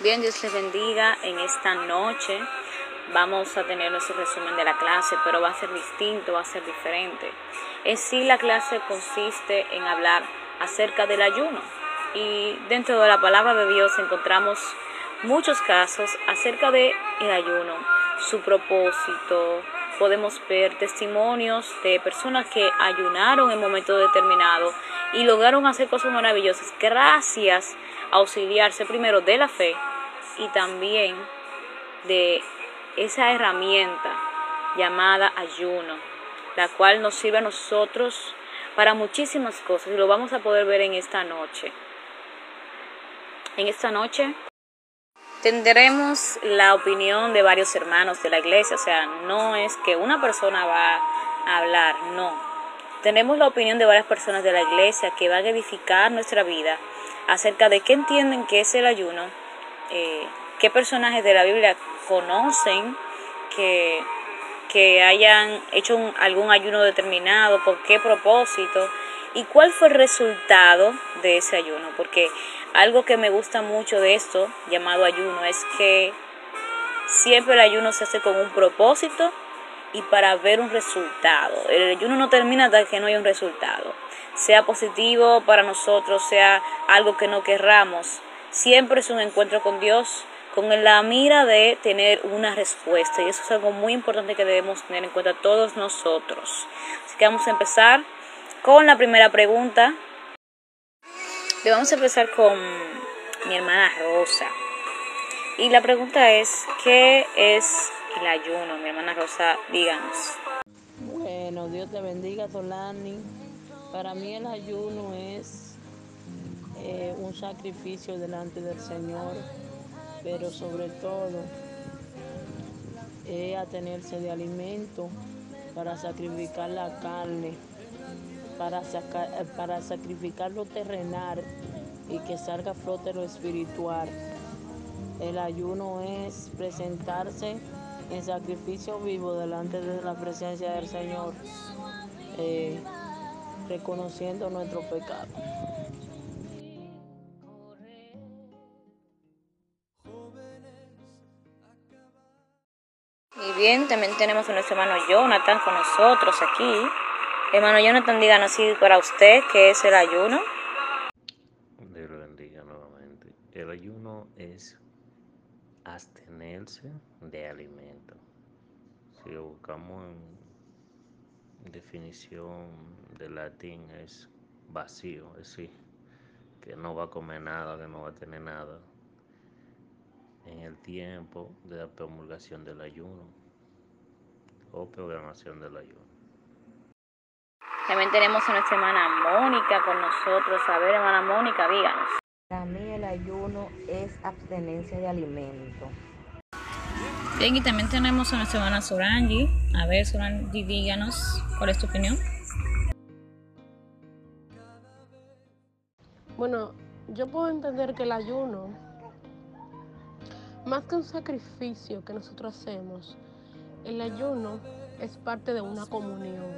Bien, Dios les bendiga en esta noche. Vamos a tener nuestro resumen de la clase, pero va a ser distinto, va a ser diferente. En sí, la clase consiste en hablar acerca del ayuno. Y dentro de la palabra de Dios encontramos muchos casos acerca del el ayuno, su propósito. Podemos ver testimonios de personas que ayunaron en momento determinado y lograron hacer cosas maravillosas gracias auxiliarse primero de la fe y también de esa herramienta llamada ayuno, la cual nos sirve a nosotros para muchísimas cosas y lo vamos a poder ver en esta noche. En esta noche tendremos la opinión de varios hermanos de la iglesia, o sea, no es que una persona va a hablar, no. Tenemos la opinión de varias personas de la iglesia que van a edificar nuestra vida acerca de qué entienden que es el ayuno, eh, qué personajes de la Biblia conocen que, que hayan hecho algún ayuno determinado, por qué propósito y cuál fue el resultado de ese ayuno. Porque algo que me gusta mucho de esto, llamado ayuno, es que siempre el ayuno se hace con un propósito y para ver un resultado. El ayuno no termina hasta que no haya un resultado. Sea positivo para nosotros, sea algo que no querramos. Siempre es un encuentro con Dios con la mira de tener una respuesta. Y eso es algo muy importante que debemos tener en cuenta todos nosotros. Así que vamos a empezar con la primera pregunta. Le vamos a empezar con mi hermana Rosa. Y la pregunta es, ¿qué es el ayuno? Mi hermana Rosa, díganos. Bueno, Dios te bendiga, Solani. Para mí el ayuno es eh, un sacrificio delante del Señor pero sobre todo es atenerse de alimento para sacrificar la carne, para, para sacrificar lo terrenal y que salga a flote lo espiritual. El ayuno es presentarse en sacrificio vivo delante de la presencia del Señor, eh, reconociendo nuestro pecado. bien, también tenemos a nuestro hermano Jonathan con nosotros aquí. Hermano Jonathan, díganos así para usted qué es el ayuno. Dios lo bendiga nuevamente. El ayuno es abstenerse de alimento. Si lo buscamos en definición de latín es vacío, es decir, que no va a comer nada, que no va a tener nada en el tiempo de la promulgación del ayuno o programación del ayuno. También tenemos a nuestra hermana Mónica con nosotros. A ver, hermana Mónica, díganos. Para mí el ayuno es abstenencia de alimento. Bien, y también tenemos a nuestra hermana Sorangi. A ver, Sorangi, díganos, ¿cuál es tu opinión? Bueno, yo puedo entender que el ayuno, más que un sacrificio que nosotros hacemos, el ayuno es parte de una comunión.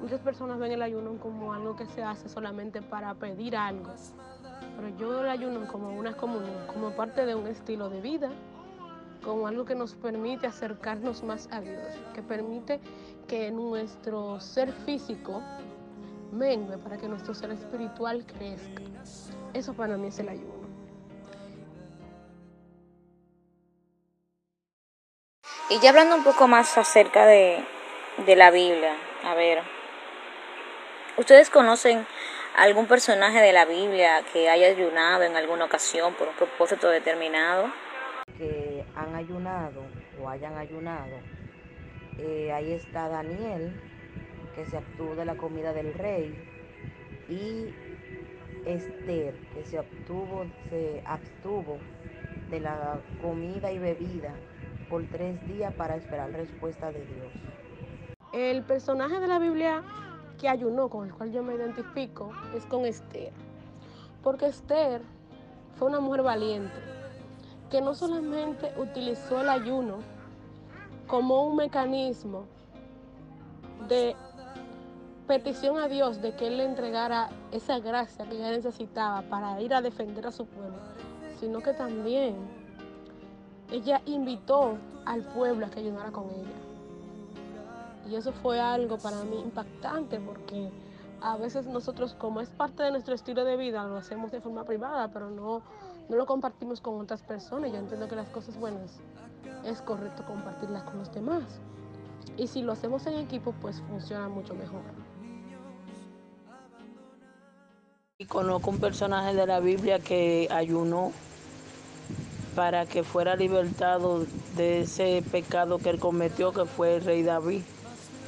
Muchas personas ven el ayuno como algo que se hace solamente para pedir algo, pero yo veo el ayuno como una comunión, como parte de un estilo de vida, como algo que nos permite acercarnos más a Dios, que permite que nuestro ser físico mengue para que nuestro ser espiritual crezca. Eso para mí es el ayuno. Y ya hablando un poco más acerca de, la Biblia, a ver, ¿ustedes conocen algún personaje de la Biblia que haya ayunado en alguna ocasión por un propósito determinado? Que han ayunado o hayan ayunado. Eh, ahí está Daniel, que se abstuvo de la comida del rey, y Esther, que se obtuvo, se abstuvo de la comida y bebida por tres días para esperar respuesta de Dios. El personaje de la Biblia que ayunó, con el cual yo me identifico, es con Esther. Porque Esther fue una mujer valiente, que no solamente utilizó el ayuno como un mecanismo de petición a Dios de que Él le entregara esa gracia que ella necesitaba para ir a defender a su pueblo, sino que también ella invitó al pueblo a que ayudara con ella. Y eso fue algo para mí impactante porque a veces nosotros, como es parte de nuestro estilo de vida, lo hacemos de forma privada, pero no, no lo compartimos con otras personas. Yo entiendo que las cosas buenas es correcto compartirlas con los demás. Y si lo hacemos en equipo, pues funciona mucho mejor. Y conozco un personaje de la Biblia que ayunó para que fuera libertado de ese pecado que él cometió, que fue el rey David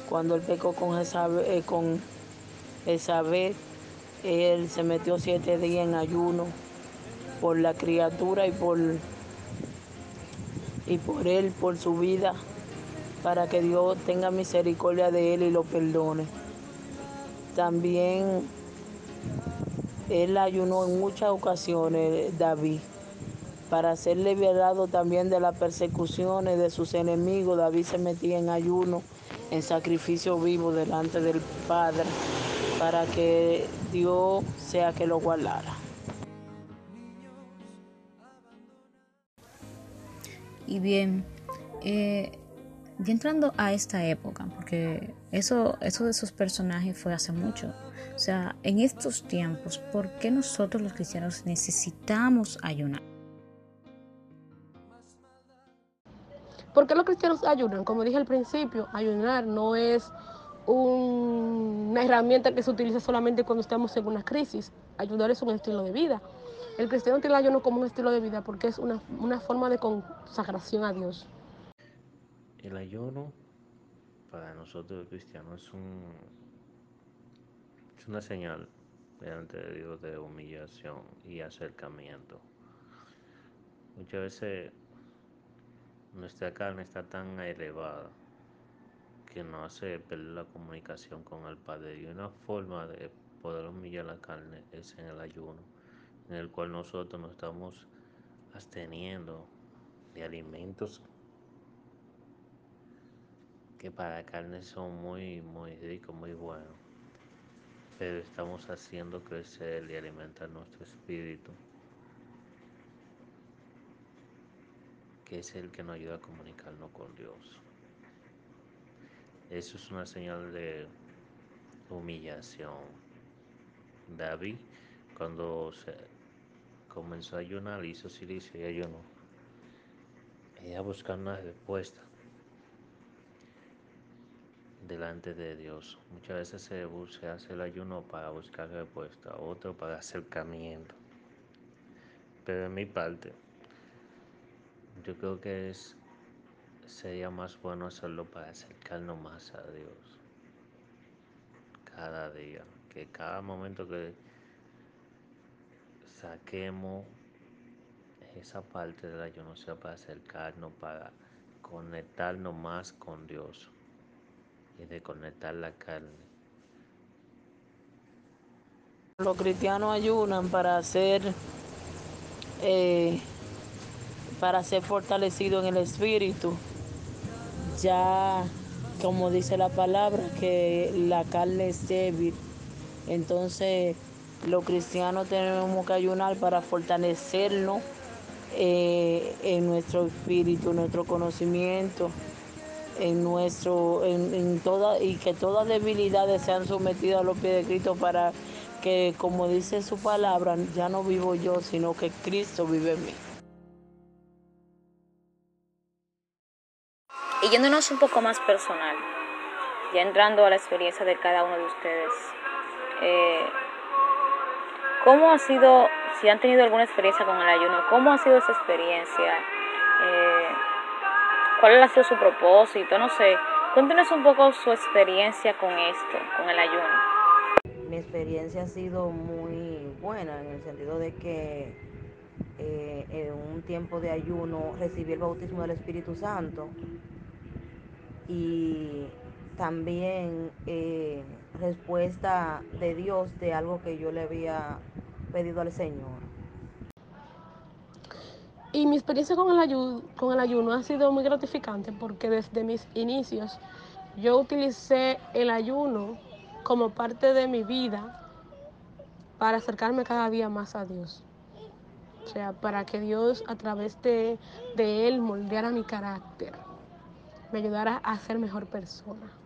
cuando él pecó con Isabel, eh, con él se metió siete días en ayuno por la criatura y por, y por él, por su vida, para que Dios tenga misericordia de él y lo perdone. También él ayunó en muchas ocasiones, David, para ser liberado también de las persecuciones de sus enemigos. David se metía en ayuno en sacrificio vivo delante del Padre para que Dios sea que lo guardara. Y bien, eh, ya entrando a esta época, porque eso, eso de esos personajes fue hace mucho. O sea, en estos tiempos, ¿por qué nosotros los cristianos necesitamos ayunar? ¿Por qué los cristianos ayunan? Como dije al principio, ayunar no es una herramienta que se utiliza solamente cuando estamos en una crisis. Ayunar es un estilo de vida. El cristiano tiene el ayuno como un estilo de vida porque es una, una forma de consagración a Dios. El ayuno para nosotros los cristianos es, un, es una señal delante de Dios de humillación y acercamiento. Muchas veces nuestra carne está tan elevada que no hace perder la comunicación con el Padre. Y una forma de poder humillar la carne es en el ayuno, en el cual nosotros nos estamos absteniendo de alimentos que para carne son muy, muy ricos, muy buenos. Pero estamos haciendo crecer y alimentar nuestro espíritu. que es el que nos ayuda a comunicarnos con Dios. Eso es una señal de humillación. David, cuando se comenzó a ayunar, hizo silicio y ayuno. Ella buscar una respuesta delante de Dios. Muchas veces se, se hace el ayuno para buscar respuesta, otro para acercamiento. Pero en mi parte, yo creo que es sería más bueno hacerlo para acercarnos más a Dios cada día, que cada momento que saquemos esa parte del ayuno sea para acercarnos, para conectarnos más con Dios y de conectar la carne. Los cristianos ayunan para hacer eh, para ser fortalecido en el espíritu. Ya, como dice la palabra, que la carne es débil. Entonces, los cristianos tenemos que ayunar para fortalecernos eh, en nuestro espíritu, en nuestro conocimiento, en nuestro, en, en y que todas debilidades sean sometidas a los pies de Cristo para que, como dice su palabra, ya no vivo yo, sino que Cristo vive en mí. Y yéndonos un poco más personal, ya entrando a la experiencia de cada uno de ustedes, eh, ¿cómo ha sido, si han tenido alguna experiencia con el ayuno, cómo ha sido esa experiencia? Eh, ¿Cuál ha sido su propósito? No sé, cuéntenos un poco su experiencia con esto, con el ayuno. Mi experiencia ha sido muy buena en el sentido de que eh, en un tiempo de ayuno recibí el bautismo del Espíritu Santo y también eh, respuesta de Dios de algo que yo le había pedido al Señor. Y mi experiencia con el, ayuno, con el ayuno ha sido muy gratificante porque desde mis inicios yo utilicé el ayuno como parte de mi vida para acercarme cada día más a Dios. O sea, para que Dios a través de, de Él moldeara mi carácter, me ayudara a ser mejor persona.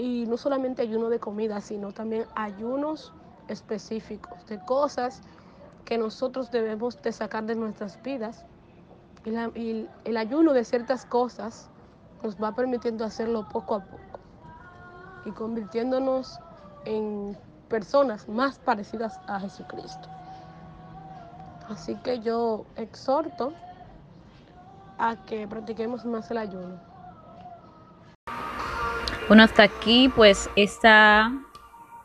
Y no solamente ayuno de comida, sino también ayunos específicos de cosas que nosotros debemos de sacar de nuestras vidas. Y, y el ayuno de ciertas cosas nos va permitiendo hacerlo poco a poco y convirtiéndonos en personas más parecidas a Jesucristo. Así que yo exhorto a que practiquemos más el ayuno. Bueno, hasta aquí pues esta,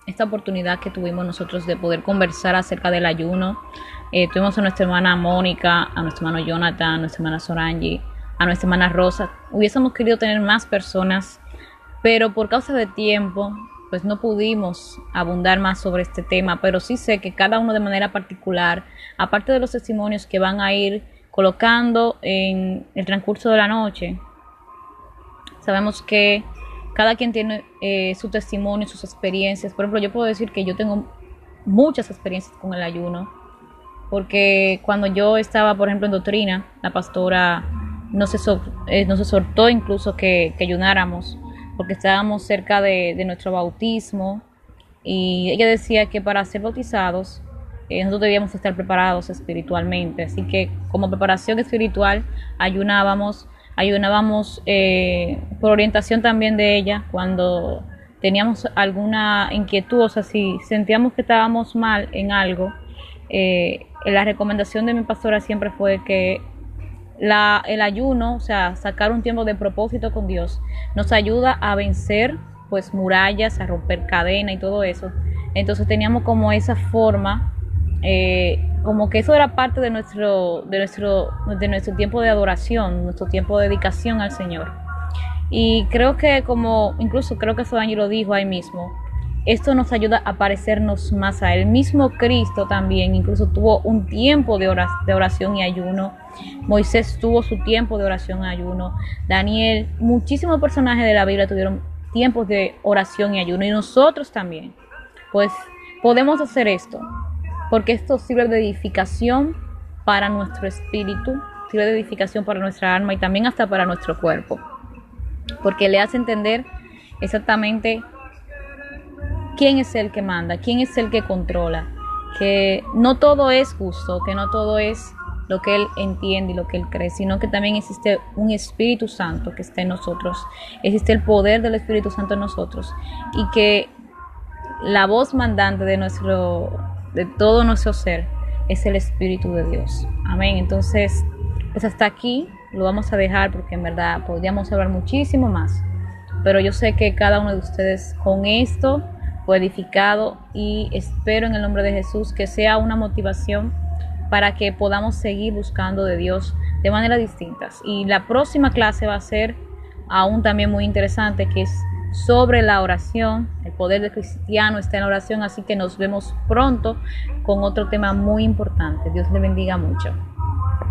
esta oportunidad que tuvimos nosotros de poder conversar acerca del ayuno. Eh, tuvimos a nuestra hermana Mónica, a nuestro hermano Jonathan, a nuestra hermana Sorangi, a nuestra hermana Rosa. Hubiésemos querido tener más personas, pero por causa de tiempo, pues no pudimos abundar más sobre este tema, pero sí sé que cada uno de manera particular, aparte de los testimonios que van a ir colocando en el transcurso de la noche, sabemos que cada quien tiene eh, su testimonio, sus experiencias. Por ejemplo, yo puedo decir que yo tengo muchas experiencias con el ayuno, porque cuando yo estaba, por ejemplo, en doctrina, la pastora nos, eh, nos exhortó incluso que, que, ayunáramos, porque estábamos cerca de, de, nuestro bautismo, y ella decía que para ser bautizados eh, nosotros debíamos estar preparados espiritualmente, así que como preparación espiritual ayunábamos ayunábamos eh, por orientación también de ella cuando teníamos alguna inquietud, o sea, si sentíamos que estábamos mal en algo, eh, la recomendación de mi pastora siempre fue que la, el ayuno, o sea, sacar un tiempo de propósito con Dios, nos ayuda a vencer pues murallas, a romper cadena y todo eso. Entonces teníamos como esa forma eh, como que eso era parte de nuestro, de, nuestro, de nuestro tiempo de adoración, nuestro tiempo de dedicación al Señor. Y creo que como, incluso creo que Sodaño lo dijo ahí mismo, esto nos ayuda a parecernos más a Él. Mismo Cristo también incluso tuvo un tiempo de oración y ayuno. Moisés tuvo su tiempo de oración y ayuno. Daniel, muchísimos personajes de la Biblia tuvieron tiempos de oración y ayuno. Y nosotros también. Pues podemos hacer esto porque esto sirve de edificación para nuestro espíritu, sirve de edificación para nuestra alma y también hasta para nuestro cuerpo, porque le hace entender exactamente quién es el que manda, quién es el que controla, que no todo es justo, que no todo es lo que Él entiende y lo que Él cree, sino que también existe un Espíritu Santo que está en nosotros, existe el poder del Espíritu Santo en nosotros y que la voz mandante de nuestro de todo nuestro ser es el Espíritu de Dios. Amén. Entonces, pues hasta aquí lo vamos a dejar porque en verdad podríamos hablar muchísimo más. Pero yo sé que cada uno de ustedes con esto fue edificado y espero en el nombre de Jesús que sea una motivación para que podamos seguir buscando de Dios de maneras distintas. Y la próxima clase va a ser aún también muy interesante, que es sobre la oración. El poder del cristiano está en la oración, así que nos vemos pronto con otro tema muy importante. Dios le bendiga mucho.